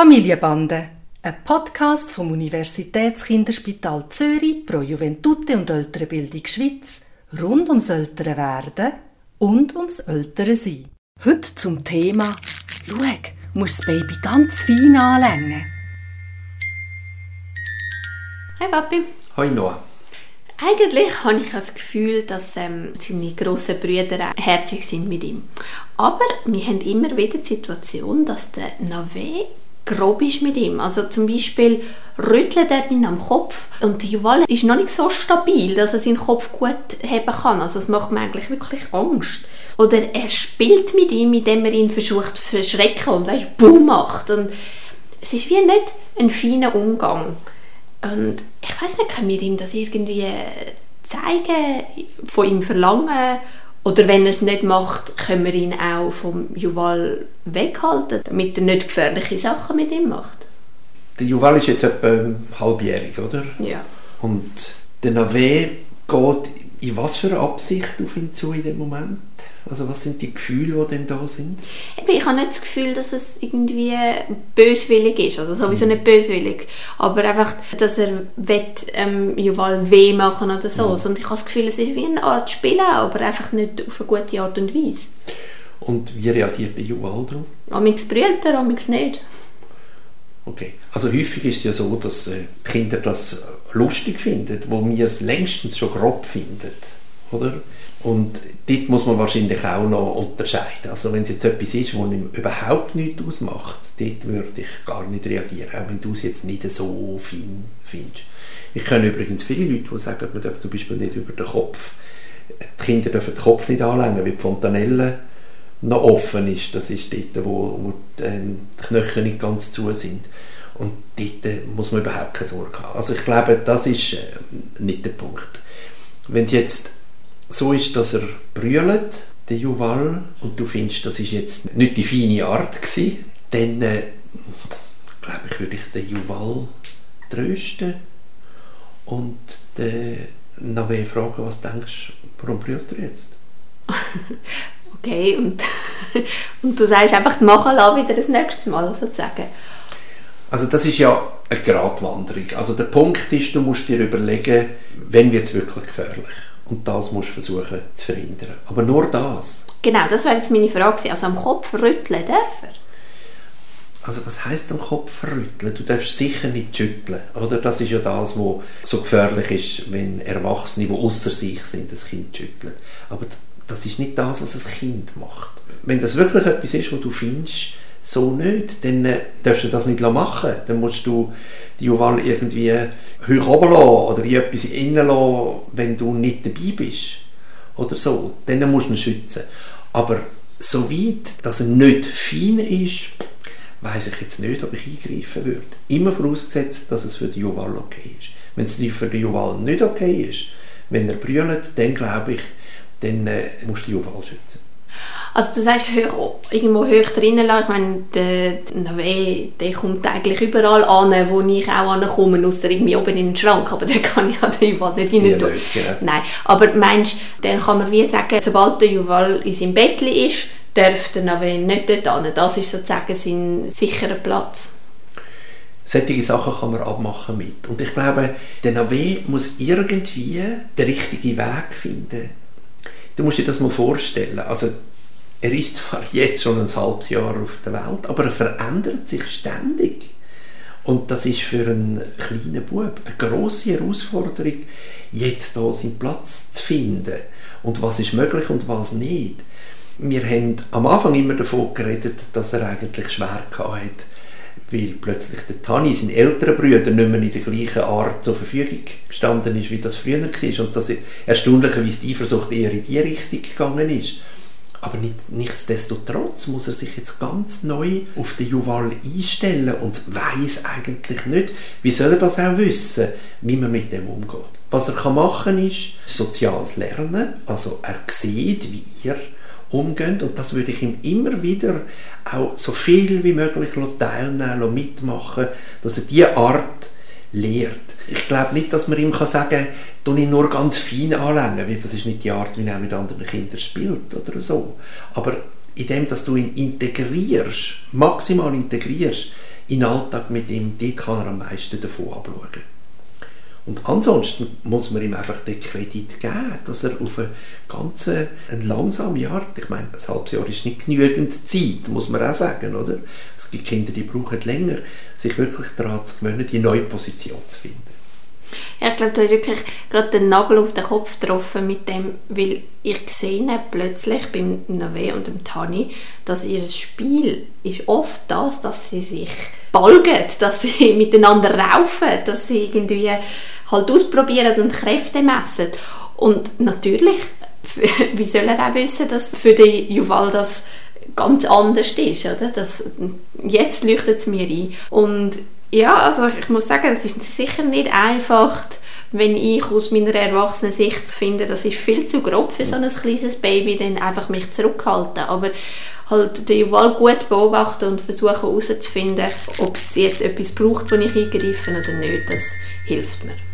Familienbande, ein Podcast vom Universitätskinderspital Zürich pro Juventute und ältere Bildung Schweiz rund ums ältere Werden und ums ältere Sein. Heute zum Thema «Schau, musst das Baby ganz fein anlängen». Hi Papi. Hoi Noah. Eigentlich habe ich das Gefühl, dass ähm, seine grossen Brüder auch herzig sind mit ihm. Aber wir haben immer wieder die Situation, dass der Nave grob ist mit ihm. Also zum Beispiel rüttelt er ihn am Kopf und der Juval ist noch nicht so stabil, dass er seinen Kopf gut heben kann. Also das macht mir eigentlich wirklich Angst. Oder er spielt mit ihm, indem er ihn versucht zu verschrecken und weißt, Boom macht. Und es ist wie nicht ein feiner Umgang. Und ich weiß nicht, können wir ihm das irgendwie zeigen, von ihm verlangen? Oder wenn er es nicht macht, können wir ihn auch vom Juval weghalten, damit er nicht gefährliche Sachen mit ihm macht? Der Juval ist jetzt etwa halbjährig, oder? Ja. Und der Nave geht in was für eine Absicht auf ihn zu in dem Moment? Also was sind die Gefühle, die denn da sind? Ich habe nicht das Gefühl, dass es irgendwie böswillig ist, also sowieso nicht böswillig, aber einfach, dass er will, ähm, Juval weh machen oder so, mhm. sondern ich habe das Gefühl, es ist wie eine Art Spielen, aber einfach nicht auf eine gute Art und Weise. Und wie reagiert der Juval darauf? Amix brüllt er, amix nicht. Okay, also häufig ist es ja so, dass äh, Kinder das lustig finden, wo wir es längstens schon grob finden, oder? Und dort muss man wahrscheinlich auch noch unterscheiden. Also wenn es jetzt etwas ist, was ihm überhaupt nichts ausmacht, dort würde ich gar nicht reagieren, auch wenn du es jetzt nicht so fein findest. Ich kenne übrigens viele Leute, die sagen, man darf zum Beispiel nicht über den Kopf, die Kinder dürfen den Kopf nicht anlängen, weil die Fontanelle noch offen ist. Das ist dort, wo, wo ähm, die Knöchel nicht ganz zu sind. Und dort muss man überhaupt keine Sorge haben. Also ich glaube, das ist äh, nicht der Punkt. Wenn es jetzt so ist, dass er brüllt, der Juval, und du findest, das ist jetzt nicht die feine Art gewesen, dann äh, glaube ich, würde ich den Juval trösten und den Nave fragen, was denkst du, warum brüllt er jetzt? okay, und, und du sagst einfach, machen lassen wieder das nächste Mal, sozusagen. Also das ist ja eine Gratwanderung. Also der Punkt ist, du musst dir überlegen, wenn wird es wirklich gefährlich. Und das musst du versuchen zu verhindern. Aber nur das. Genau, das wäre jetzt meine Frage. Also am Kopf rütteln darf er? Also was heißt am Kopf rütteln? Du darfst sicher nicht schütteln. Oder? Das ist ja das, was so gefährlich ist, wenn Erwachsene, die außer sich sind, das Kind schütteln. Aber das ist nicht das, was ein Kind macht. Wenn das wirklich etwas ist, was du findest, so nicht, dann äh, darfst du das nicht machen. Dann musst du die Juwel irgendwie hoch oben lassen oder in etwas innen lassen, wenn du nicht dabei bist. Oder so. Dann musst du ihn schützen. Aber so weit, dass er nicht fein ist, weiß ich jetzt nicht, ob ich eingreifen würde. Immer vorausgesetzt, dass es für die Juwel okay ist. Wenn es für die Juwel nicht okay ist, wenn er brüllt, dann glaube ich, dann äh, musst du die Juwel schützen. Also du sagst, hoch, irgendwo hoch drinnen lassen. Ich meine, der, der, der kommt eigentlich überall an, wo ich auch ankomme, außer irgendwie oben in den Schrank. Aber da kann ich ja den Juval nicht rein tun. Genau. Nein, aber meinst dann kann man wie sagen, sobald der Juval in seinem Bett ist, darf der Nave nicht dort hin. Das ist sozusagen sein sicherer Platz. Solche Sachen kann man abmachen mit. Und ich glaube, der Nave muss irgendwie den richtigen Weg finden. Du musst dir das mal vorstellen. Also er ist zwar jetzt schon ein halbes Jahr auf der Welt, aber er verändert sich ständig. Und das ist für einen kleinen Bub eine grosse Herausforderung, jetzt hier seinen Platz zu finden. Und was ist möglich und was nicht. Wir haben am Anfang immer davon geredet, dass er eigentlich schwer hatte, weil plötzlich der Tani, sein älterer Bruder, nicht mehr in der gleichen Art zur Verfügung gestanden ist, wie das früher war. Und dass erstaunlicherweise die Eifersucht eher in die Richtung gegangen ist. Aber nicht, nichtsdestotrotz muss er sich jetzt ganz neu auf den Juval einstellen und weiß eigentlich nicht, wie soll er das auch wissen, wie man mit dem umgeht. Was er kann machen ist soziales Lernen, also er sieht, wie ihr umgeht und das würde ich ihm immer wieder auch so viel wie möglich teilnehmen, mitmachen, dass er diese Art lehrt. Ich glaube nicht, dass man ihm sagen kann, ich nur ganz fein anlängen, weil das ist nicht die Art, wie er mit anderen Kindern spielt oder so. Aber in dem, dass du ihn integrierst, maximal integrierst, in den Alltag mit ihm, dort kann er am meisten davon abschauen. Und ansonsten muss man ihm einfach den Kredit geben, dass er auf eine ganz eine langsame Art, ich meine, ein halbes Jahr ist nicht genügend Zeit, muss man auch sagen, oder? Es gibt Kinder, die brauchen länger, sich wirklich daran zu gewöhnen, die neue Position zu finden. Ich glaube, du hast wirklich gerade den Nagel auf den Kopf getroffen mit dem, weil ich sehe plötzlich beim Nave und dem Tani, dass ihr Spiel ist oft das, dass sie sich balgen, dass sie miteinander raufen, dass sie irgendwie halt ausprobieren und Kräfte messen. Und natürlich, wie soll er auch wissen, dass für den Juval das ganz anders ist, oder? Das, jetzt leuchtet es mir ein. Und ja, also ich muss sagen, es ist sicher nicht einfach, wenn ich aus meiner erwachsenen Sicht finde, das ist viel zu grob für so ein kleines Baby, dann einfach mich zurückhalten. Aber halt den Juval gut beobachten und versuchen herauszufinden, ob es jetzt etwas braucht, wo ich eingreife oder nicht, das hilft mir.